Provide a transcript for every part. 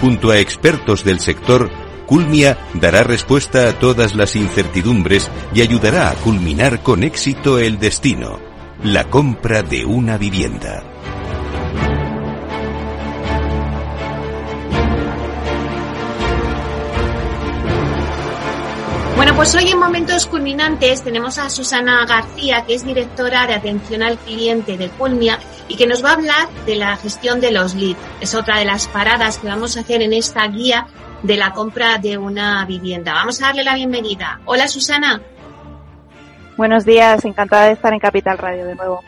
Junto a expertos del sector, Culmia dará respuesta a todas las incertidumbres y ayudará a culminar con éxito el destino, la compra de una vivienda. Bueno, pues hoy en Momentos Culminantes tenemos a Susana García, que es directora de atención al cliente de Culmia y que nos va a hablar de la gestión de los leads. Es otra de las paradas que vamos a hacer en esta guía de la compra de una vivienda. Vamos a darle la bienvenida. Hola Susana. Buenos días, encantada de estar en Capital Radio de nuevo.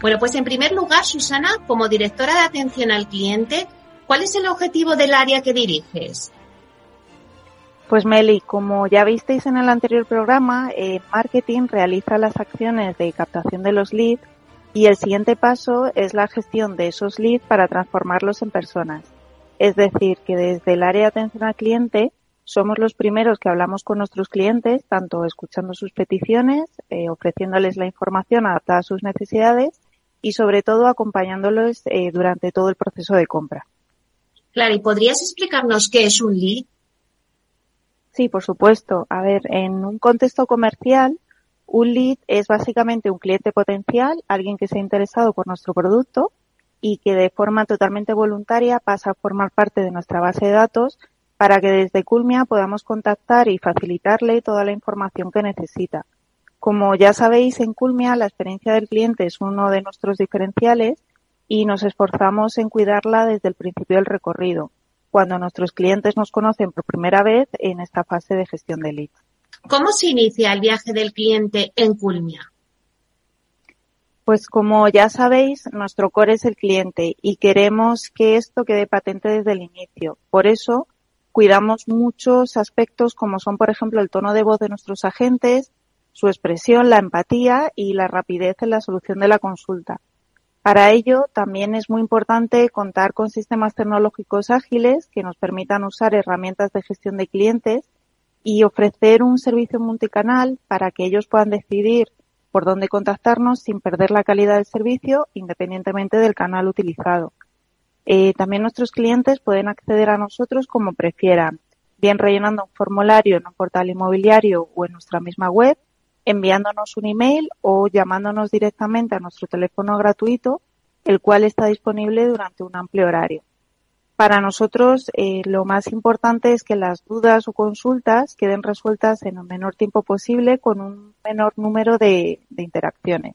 Bueno, pues en primer lugar, Susana, como directora de atención al cliente, ¿cuál es el objetivo del área que diriges? Pues Meli, como ya visteis en el anterior programa, eh, marketing realiza las acciones de captación de los leads y el siguiente paso es la gestión de esos leads para transformarlos en personas. Es decir, que desde el área de atención al cliente somos los primeros que hablamos con nuestros clientes, tanto escuchando sus peticiones, eh, ofreciéndoles la información adaptada a sus necesidades y sobre todo acompañándolos eh, durante todo el proceso de compra. Claro, ¿y podrías explicarnos qué es un lead? Sí, por supuesto. A ver, en un contexto comercial, un lead es básicamente un cliente potencial, alguien que se ha interesado por nuestro producto y que de forma totalmente voluntaria pasa a formar parte de nuestra base de datos para que desde Culmia podamos contactar y facilitarle toda la información que necesita. Como ya sabéis, en Culmia la experiencia del cliente es uno de nuestros diferenciales y nos esforzamos en cuidarla desde el principio del recorrido cuando nuestros clientes nos conocen por primera vez en esta fase de gestión de leads. ¿Cómo se inicia el viaje del cliente en Culmia? Pues como ya sabéis, nuestro core es el cliente y queremos que esto quede patente desde el inicio. Por eso cuidamos muchos aspectos como son, por ejemplo, el tono de voz de nuestros agentes, su expresión, la empatía y la rapidez en la solución de la consulta. Para ello, también es muy importante contar con sistemas tecnológicos ágiles que nos permitan usar herramientas de gestión de clientes y ofrecer un servicio multicanal para que ellos puedan decidir por dónde contactarnos sin perder la calidad del servicio independientemente del canal utilizado. Eh, también nuestros clientes pueden acceder a nosotros como prefieran, bien rellenando un formulario en un portal inmobiliario o en nuestra misma web, enviándonos un email o llamándonos directamente a nuestro teléfono gratuito, el cual está disponible durante un amplio horario. Para nosotros, eh, lo más importante es que las dudas o consultas queden resueltas en el menor tiempo posible con un menor número de, de interacciones.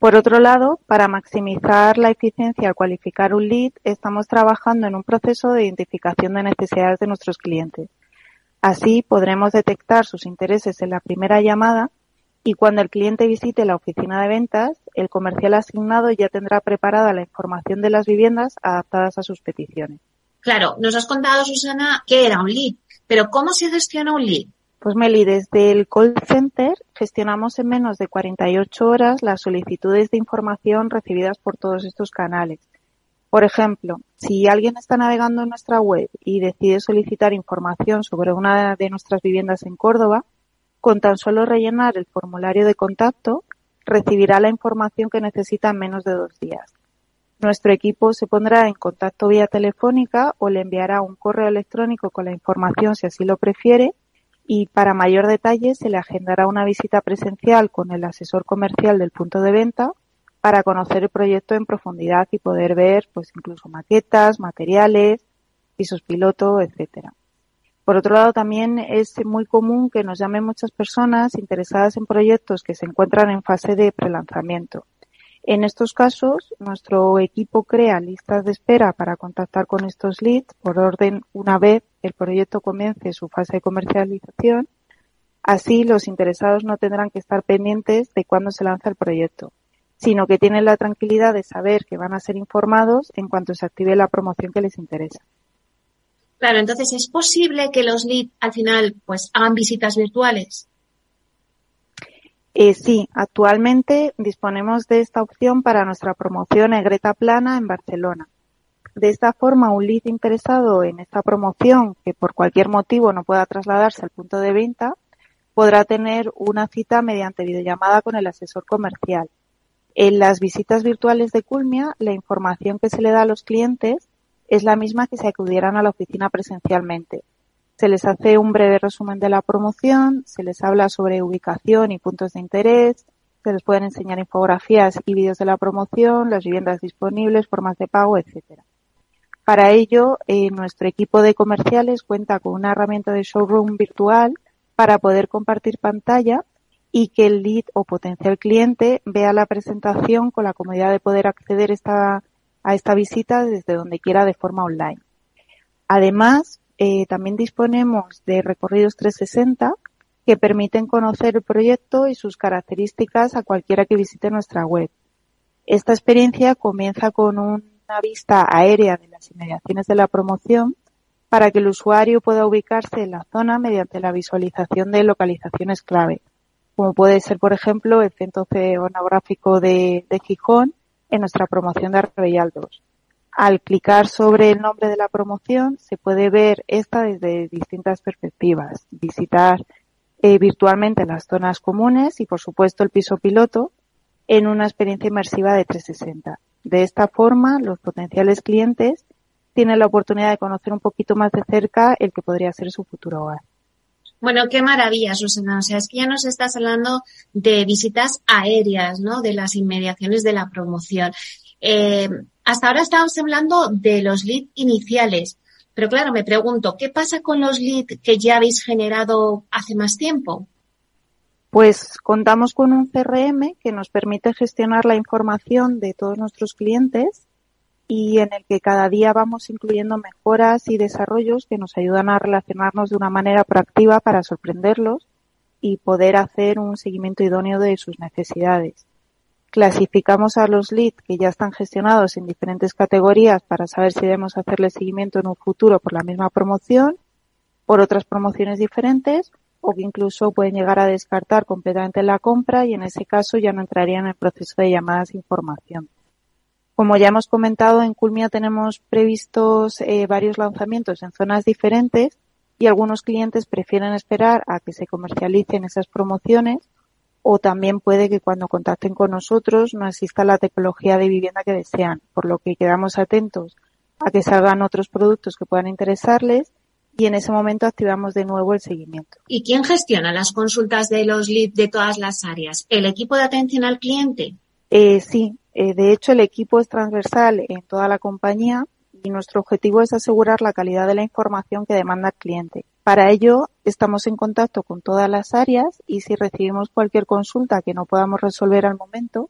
Por otro lado, para maximizar la eficiencia al cualificar un lead, estamos trabajando en un proceso de identificación de necesidades de nuestros clientes. Así podremos detectar sus intereses en la primera llamada y cuando el cliente visite la oficina de ventas, el comercial asignado ya tendrá preparada la información de las viviendas adaptadas a sus peticiones. Claro, nos has contado, Susana, que era un lead, pero ¿cómo se gestiona un lead? Pues Meli, desde el call center gestionamos en menos de 48 horas las solicitudes de información recibidas por todos estos canales. Por ejemplo, si alguien está navegando en nuestra web y decide solicitar información sobre una de nuestras viviendas en Córdoba, con tan solo rellenar el formulario de contacto, recibirá la información que necesita en menos de dos días. Nuestro equipo se pondrá en contacto vía telefónica o le enviará un correo electrónico con la información si así lo prefiere y para mayor detalle se le agendará una visita presencial con el asesor comercial del punto de venta para conocer el proyecto en profundidad y poder ver pues incluso maquetas, materiales, pisos piloto, etcétera. Por otro lado, también es muy común que nos llamen muchas personas interesadas en proyectos que se encuentran en fase de prelanzamiento. En estos casos, nuestro equipo crea listas de espera para contactar con estos leads por orden una vez el proyecto comience su fase de comercialización. Así, los interesados no tendrán que estar pendientes de cuándo se lanza el proyecto, sino que tienen la tranquilidad de saber que van a ser informados en cuanto se active la promoción que les interesa. Claro, entonces es posible que los leads al final pues hagan visitas virtuales. Eh, sí, actualmente disponemos de esta opción para nuestra promoción en Greta Plana en Barcelona. De esta forma, un lead interesado en esta promoción, que por cualquier motivo no pueda trasladarse al punto de venta, podrá tener una cita mediante videollamada con el asesor comercial. En las visitas virtuales de Culmia, la información que se le da a los clientes es la misma que si acudieran a la oficina presencialmente. Se les hace un breve resumen de la promoción, se les habla sobre ubicación y puntos de interés, se les pueden enseñar infografías y vídeos de la promoción, las viviendas disponibles, formas de pago, etcétera. Para ello, eh, nuestro equipo de comerciales cuenta con una herramienta de showroom virtual para poder compartir pantalla y que el lead o potencial cliente vea la presentación con la comodidad de poder acceder esta, a esta visita desde donde quiera de forma online. Además, eh, también disponemos de recorridos 360 que permiten conocer el proyecto y sus características a cualquiera que visite nuestra web. Esta experiencia comienza con una vista aérea de las inmediaciones de la promoción para que el usuario pueda ubicarse en la zona mediante la visualización de localizaciones clave, como puede ser, por ejemplo, el centro oceanográfico de, Gijón en nuestra promoción de Arbellal 2. Al clicar sobre el nombre de la promoción se puede ver esta desde distintas perspectivas, visitar eh, virtualmente las zonas comunes y por supuesto el piso piloto en una experiencia inmersiva de 360. De esta forma, los potenciales clientes tienen la oportunidad de conocer un poquito más de cerca el que podría ser su futuro hogar. Bueno, qué maravilla, Susana. O sea, es que ya nos estás hablando de visitas aéreas, ¿no? De las inmediaciones de la promoción. Eh, hasta ahora estábamos hablando de los leads iniciales, pero claro, me pregunto, ¿qué pasa con los leads que ya habéis generado hace más tiempo? Pues contamos con un CRM que nos permite gestionar la información de todos nuestros clientes y en el que cada día vamos incluyendo mejoras y desarrollos que nos ayudan a relacionarnos de una manera proactiva para sorprenderlos y poder hacer un seguimiento idóneo de sus necesidades. Clasificamos a los leads que ya están gestionados en diferentes categorías para saber si debemos hacerle seguimiento en un futuro por la misma promoción, por otras promociones diferentes o que incluso pueden llegar a descartar completamente la compra y en ese caso ya no entrarían en el proceso de llamadas información. Como ya hemos comentado, en Culmia tenemos previstos eh, varios lanzamientos en zonas diferentes y algunos clientes prefieren esperar a que se comercialicen esas promociones o también puede que cuando contacten con nosotros no exista la tecnología de vivienda que desean, por lo que quedamos atentos a que salgan otros productos que puedan interesarles y en ese momento activamos de nuevo el seguimiento. ¿Y quién gestiona las consultas de los leads de todas las áreas? ¿El equipo de atención al cliente? Eh, sí, eh, de hecho el equipo es transversal en toda la compañía y nuestro objetivo es asegurar la calidad de la información que demanda el cliente. Para ello, estamos en contacto con todas las áreas y si recibimos cualquier consulta que no podamos resolver al momento,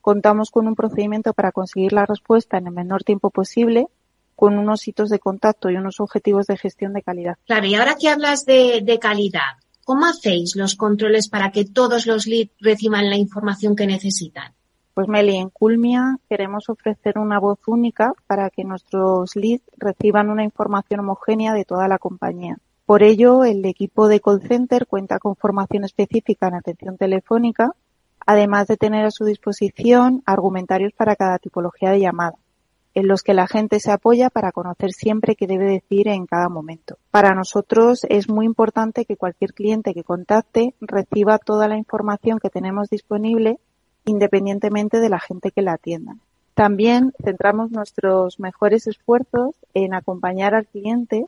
contamos con un procedimiento para conseguir la respuesta en el menor tiempo posible con unos hitos de contacto y unos objetivos de gestión de calidad. Claro, y ahora que hablas de, de calidad, ¿cómo hacéis los controles para que todos los leads reciban la información que necesitan? Pues Meli, en Culmia queremos ofrecer una voz única para que nuestros leads reciban una información homogénea de toda la compañía. Por ello, el equipo de call center cuenta con formación específica en atención telefónica, además de tener a su disposición argumentarios para cada tipología de llamada, en los que la gente se apoya para conocer siempre qué debe decir en cada momento. Para nosotros es muy importante que cualquier cliente que contacte reciba toda la información que tenemos disponible independientemente de la gente que la atienda. También centramos nuestros mejores esfuerzos en acompañar al cliente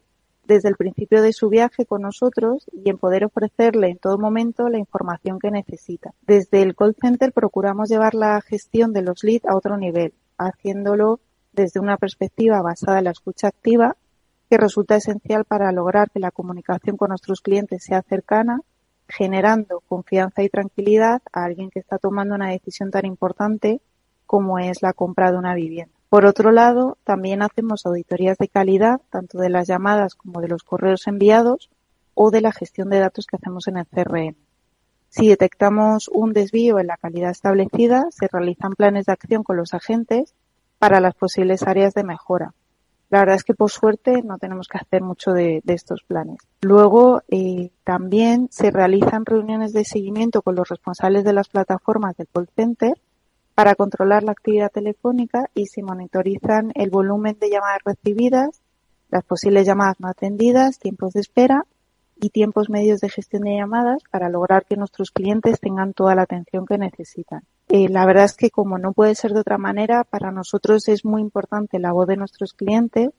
desde el principio de su viaje con nosotros y en poder ofrecerle en todo momento la información que necesita. Desde el call center procuramos llevar la gestión de los leads a otro nivel, haciéndolo desde una perspectiva basada en la escucha activa, que resulta esencial para lograr que la comunicación con nuestros clientes sea cercana, generando confianza y tranquilidad a alguien que está tomando una decisión tan importante como es la compra de una vivienda. Por otro lado, también hacemos auditorías de calidad, tanto de las llamadas como de los correos enviados o de la gestión de datos que hacemos en el CRM. Si detectamos un desvío en la calidad establecida, se realizan planes de acción con los agentes para las posibles áreas de mejora. la verdad es que por suerte no tenemos que hacer mucho de, estos planes. Luego eh, también se realizan reuniones de seguimiento con los responsables de las plataformas del call center para controlar la actividad telefónica y se monitorizan el volumen de llamadas recibidas, las posibles llamadas no atendidas, tiempos de espera y tiempos medios de gestión de llamadas para lograr que nuestros clientes tengan toda la atención que necesitan. Eh, la verdad es que como no puede ser de otra manera, para nosotros es muy importante la voz de nuestros clientes,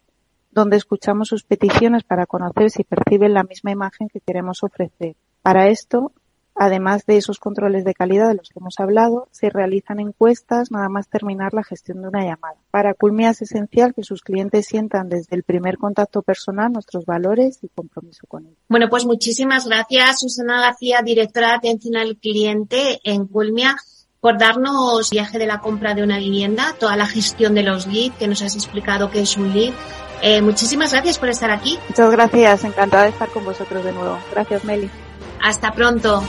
donde escuchamos sus peticiones para conocer si perciben la misma imagen que queremos ofrecer. Para esto, Además de esos controles de calidad de los que hemos hablado, se realizan encuestas nada más terminar la gestión de una llamada. Para Culmia es esencial que sus clientes sientan desde el primer contacto personal nuestros valores y compromiso con ellos. Bueno, pues muchísimas gracias, Susana García, directora de atención al cliente en Culmia por darnos viaje de la compra de una vivienda, toda la gestión de los leads, que nos has explicado qué es un lead. Eh, muchísimas gracias por estar aquí. Muchas gracias, encantada de estar con vosotros de nuevo. Gracias, Meli. Hasta pronto.